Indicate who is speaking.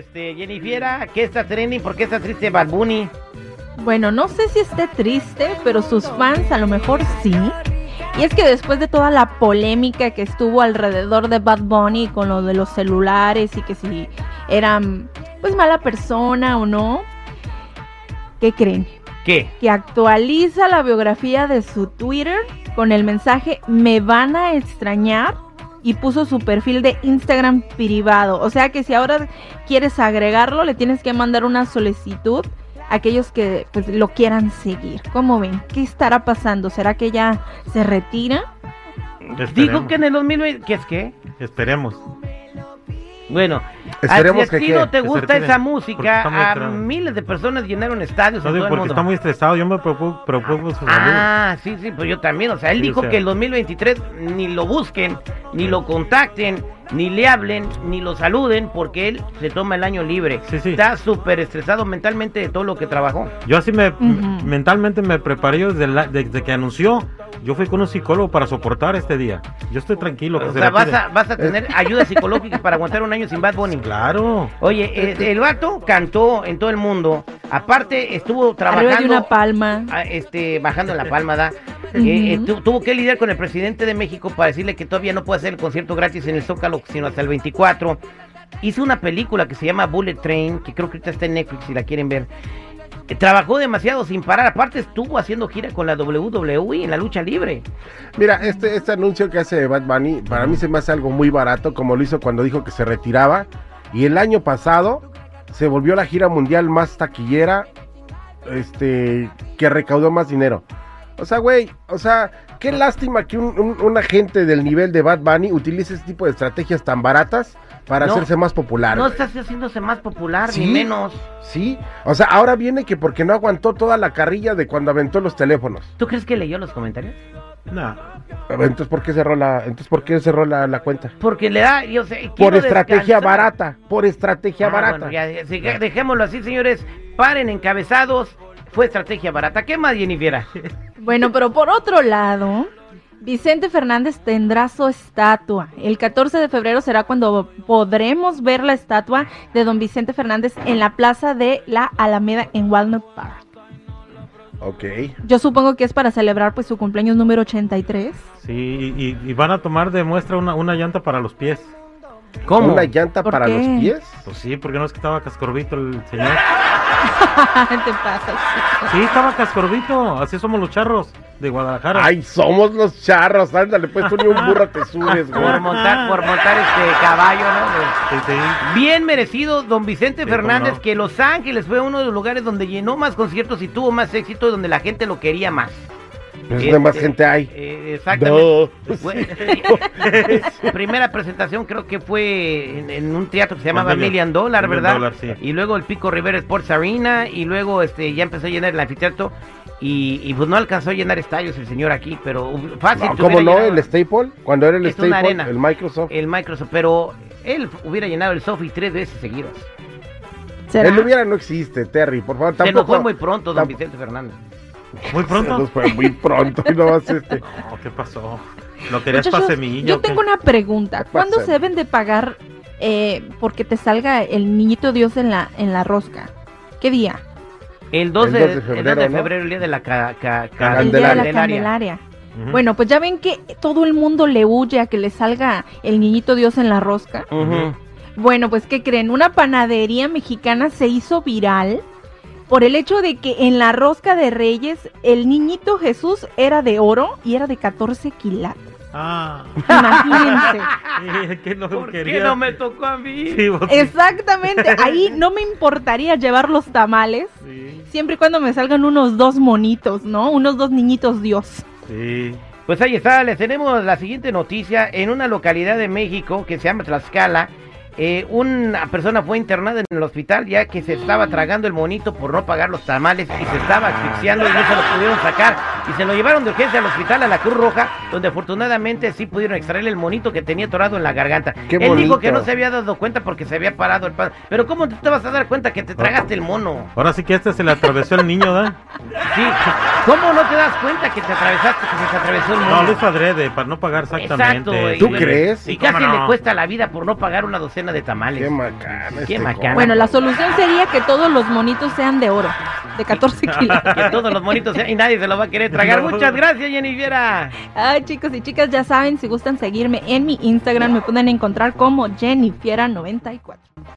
Speaker 1: Este, Jennifer, ¿qué está trending? ¿Por qué está triste Bad Bunny?
Speaker 2: Bueno, no sé si esté triste, pero sus fans a lo mejor sí. Y es que después de toda la polémica que estuvo alrededor de Bad Bunny con lo de los celulares y que si eran pues mala persona o no, ¿qué creen?
Speaker 1: ¿Qué?
Speaker 2: Que actualiza la biografía de su Twitter con el mensaje me van a extrañar y puso su perfil de Instagram privado. O sea que si ahora quieres agregarlo, le tienes que mandar una solicitud a aquellos que pues, lo quieran seguir. ¿Cómo ven? ¿Qué estará pasando? ¿Será que ya se retira?
Speaker 3: Esperemos.
Speaker 1: Dijo que en el 2020... ¿Qué es qué?
Speaker 3: Esperemos.
Speaker 1: Bueno,
Speaker 4: Esperemos
Speaker 1: si a
Speaker 4: que
Speaker 1: ti
Speaker 4: qué,
Speaker 1: no te gusta esa música, a miles de personas llenaron estadios
Speaker 3: No
Speaker 1: en todo el
Speaker 3: porque
Speaker 1: mundo.
Speaker 3: está muy estresado. Yo me preocupo, preocupo su salud.
Speaker 1: Ah, sí, sí, pues yo también. O sea, él
Speaker 3: Sí,
Speaker 1: dijo
Speaker 3: o sea.
Speaker 1: que el 2023 ni lo busquen, ni lo contacten, ni le hablen, ni lo saluden, porque él se toma el año libre.
Speaker 3: Sí, sí.
Speaker 1: Está súper estresado mentalmente de todo lo que trabajó.
Speaker 3: Yo así me
Speaker 2: Ujú.
Speaker 3: mentalmente me preparé desde, la- desde que anunció. Yo fui con un psicólogo para soportar este día. Yo estoy tranquilo. que
Speaker 1: O
Speaker 3: se
Speaker 1: sea, vas a, vas a tener ayuda psicológica para aguantar un año sin Bad Bunny.
Speaker 3: Claro.
Speaker 1: Oye, el, el vato cantó en todo el mundo. Aparte, estuvo trabajando.
Speaker 2: Arriba de una palma.
Speaker 1: este, bajando en la palma, ¿da? Eh, eh, tu- tuvo que lidiar con el presidente de México para decirle que todavía no puede hacer el concierto gratis en el Zócalo, sino hasta el 24. Hizo una película que se llama Bullet Train, que creo que ahorita está en Netflix si la quieren ver. Trabajó demasiado sin parar. Aparte, estuvo haciendo gira con la WWE en la lucha libre.
Speaker 4: Mira, este, este anuncio que hace Bad Bunny, para mí se me hace algo muy barato, como lo hizo cuando dijo que se retiraba. Y el año pasado se volvió la gira mundial más taquillera, este, que recaudó más dinero. O sea, güey, o sea, qué lástima que un, un- un agente del nivel de Bad Bunny utilice ese tipo de estrategias tan baratas para
Speaker 1: No,
Speaker 4: hacerse más popular.
Speaker 1: No estás haciéndose más popular,
Speaker 4: Sí.
Speaker 1: ni menos.
Speaker 4: Sí, o sea, ahora viene que porque no aguantó toda la carrilla de cuando aventó los teléfonos.
Speaker 1: ¿Tú crees que leyó los comentarios?
Speaker 3: No.
Speaker 4: Entonces, ¿por qué cerró la, entonces, ¿por qué cerró la, la cuenta?
Speaker 1: Porque le da, yo sé,
Speaker 4: Por estrategia
Speaker 1: descansar.
Speaker 4: barata, por estrategia
Speaker 1: Ah,
Speaker 4: barata.
Speaker 1: bueno, ya, ya, sí, dejémoslo así, señores. Paren encabezados. Fue estrategia barata. ¿Qué más, Jennifer?
Speaker 2: Bueno, pero por otro lado, Vicente Fernández tendrá su estatua. El 14 de febrero será cuando podremos ver la estatua de don Vicente Fernández en la plaza de la Alameda en Walnut Park.
Speaker 4: Ok.
Speaker 2: Yo supongo que es para celebrar pues su cumpleaños número 83.
Speaker 3: Sí, y, van a tomar de muestra una, una llanta para los pies.
Speaker 1: ¿Cómo?
Speaker 4: ¿Una llanta
Speaker 2: ¿Por
Speaker 4: para
Speaker 2: qué?
Speaker 4: los pies?
Speaker 3: Pues sí, porque no es que estaba cascorbito el señor.
Speaker 2: Te pasas.
Speaker 3: Sí, estaba cascorbito. Así somos los charros de Guadalajara.
Speaker 4: Ay, somos los charros, ándale, pues tú ni un burro te subes, güey.
Speaker 1: Por montar, por montar este caballo, ¿no?
Speaker 3: Sí, sí.
Speaker 1: Bien merecido, don Vicente
Speaker 3: Sí,
Speaker 1: Fernández,
Speaker 3: no.
Speaker 1: que Los Ángeles fue uno de los lugares donde llenó más conciertos y tuvo más éxito, donde la gente lo quería más.
Speaker 4: Pues donde más gente hay.
Speaker 1: eh, exactamente.
Speaker 4: No.
Speaker 1: Fue- su primera presentación creo que fue en, en un teatro que se llamaba
Speaker 3: Million-
Speaker 1: Million Dollar,
Speaker 3: Million
Speaker 1: ¿verdad?
Speaker 3: Dollar, sí.
Speaker 1: Y luego el Pico Rivera Sports Arena y luego este ya empezó a llenar el anfiteatro y, y, pues no alcanzó a llenar estadios el señor aquí, pero fácil.
Speaker 4: No, ¿Cómo no?
Speaker 1: llenado
Speaker 4: El Staple, cuando era el
Speaker 1: Es
Speaker 4: Staple,
Speaker 1: arena.
Speaker 4: el Microsoft.
Speaker 1: el Microsoft, pero él hubiera llenado el Sofi tres veces seguidas.
Speaker 2: ¿Será?
Speaker 4: El hubiera no existe, Terry, por favor,
Speaker 1: Se nos
Speaker 4: tampoco.
Speaker 1: fue muy pronto, don Vicente Fernández.
Speaker 3: Muy
Speaker 4: Se
Speaker 3: pronto.
Speaker 4: nos fue muy pronto y no vas este.
Speaker 3: No, ¿qué pasó? ¿Lo querías para semilla?
Speaker 2: yo tengo una pregunta.
Speaker 4: ¿Qué
Speaker 2: ¿Cuándo se deben de pagar eh, porque te salga el niñito Dios en la, en la rosca? ¿Qué día?
Speaker 1: El 2
Speaker 4: El
Speaker 1: de,
Speaker 4: 2 de
Speaker 1: el 2
Speaker 4: febrero,
Speaker 1: de
Speaker 4: ¿no?
Speaker 1: febrero, el día de la ca- ca- ca-
Speaker 2: El día de la
Speaker 4: Candelaria.
Speaker 2: Candelaria.
Speaker 3: Ujú.
Speaker 2: Bueno, pues ya ven que todo el mundo le huye a que le salga el niñito Dios en la rosca. Bueno, pues ¿qué creen? Una panadería mexicana se hizo viral por el hecho de que en la rosca de Reyes el niñito Jesús era de oro y era de 14 quilates.
Speaker 3: Ah,
Speaker 2: Imagínense.
Speaker 3: sí, que no
Speaker 1: ¿Por
Speaker 3: quería.
Speaker 1: qué no me tocó a mí?
Speaker 3: Sí, vos sí.
Speaker 2: Exactamente, ahí no me importaría llevar los tamales,
Speaker 3: Sí,
Speaker 2: siempre y cuando me salgan unos dos monitos, ¿no? Unos dos niñitos Dios.
Speaker 3: sí.
Speaker 1: Pues ahí está, les tenemos la siguiente noticia. En una localidad de México que se llama Tlaxcala, eh, una persona fue internada en el hospital ya que se estaba tragando el monito por no pagar los tamales y se estaba asfixiando y no se lo pudieron sacar. Y se lo llevaron de urgencia al hospital a la Cruz Roja, donde afortunadamente sí pudieron extraerle el monito que tenía atorado en la garganta.
Speaker 4: Qué
Speaker 1: Él dijo que no se había dado cuenta porque se había parado el pan. Pero ¿cómo te vas a dar cuenta que te tragaste el mono?
Speaker 3: Ahora sí que este se le atravesó el niño, ¿da?
Speaker 1: Sí. ¿Cómo no te das cuenta que te atravesaste, que se te atravesó el mono?
Speaker 3: No, lo hizo adrede para no pagar exactamente.
Speaker 1: Exacto.
Speaker 4: ¿Tú
Speaker 1: Y-
Speaker 4: crees?
Speaker 1: Y casi
Speaker 3: no.
Speaker 1: le cuesta la vida por no pagar una docena de tamales.
Speaker 4: Qué macana.
Speaker 1: Qué
Speaker 4: este
Speaker 1: macana.
Speaker 2: Bueno, la solución sería que todos los monitos sean de oro, de 14 kilos.
Speaker 1: Que todos los monitos sean y nadie se lo va a querer tragar.
Speaker 3: No.
Speaker 1: Muchas gracias, Jennifer.
Speaker 2: Ay, chicos y chicas, ya saben, si gustan seguirme en mi Instagram, me pueden encontrar como Jennifiera94.